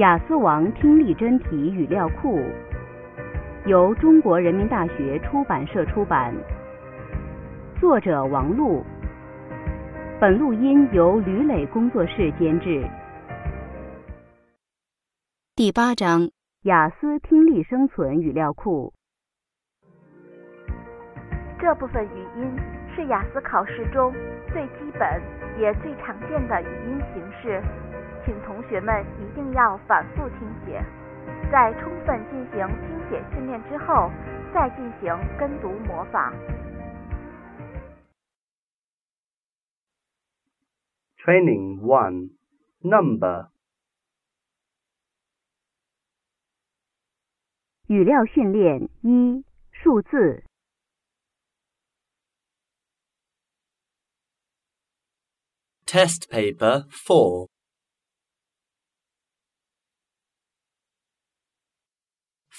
雅思王听力真题语料库由中国人民大学出版社出版，作者王璐。本录音由吕磊工作室监制。第八章雅思听力生存语料库。这部分语音是雅思考试中最基本也最常见的语音形式。请同学们一定要反复听写，在充分进行听写训练之后，再进行跟读模仿。Training One Number 语料训练一数字。Test Paper Four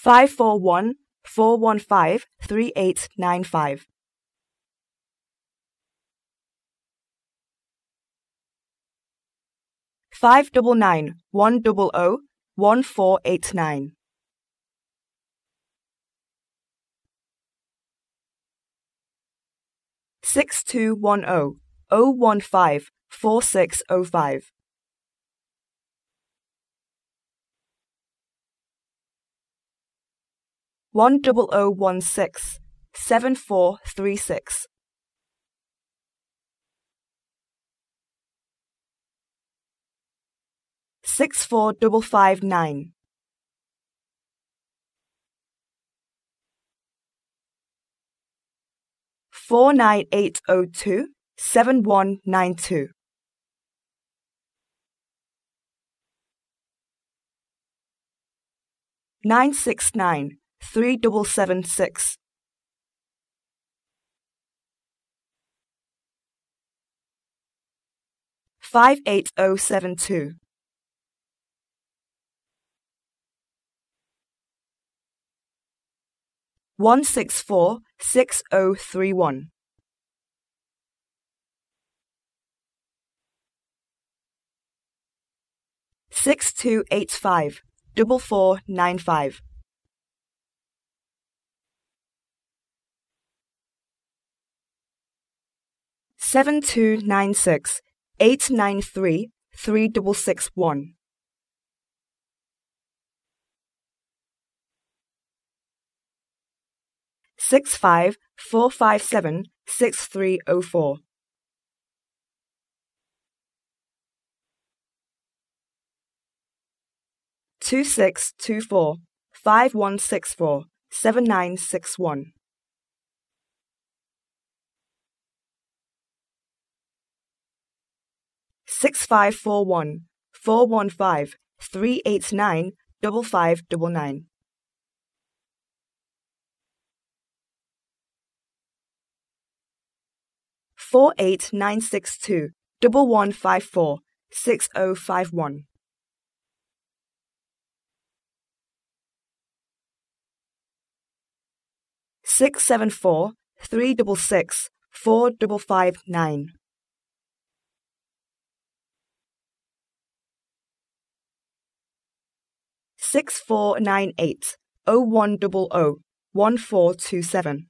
five four one four one five double nine one double O one four eight nine. Six two one O O one five four six O five. One double O one six seven four three six. Six four double five nine. Four nine eight O two seven one nine two. Nine six nine three double seven six. Five eight oh seven two. One six four six oh three one. Six two eight five double four nine five. Seven two nine six eight nine three three double six one. Six five four five seven six three oh four. Two six two four five one six four seven nine six one. Six five four one four one five three eight nine double five double nine. Four eight nine six two double one five four six oh five one. Six seven four three double six four double five nine. Six four nine eight O one double O one four two seven.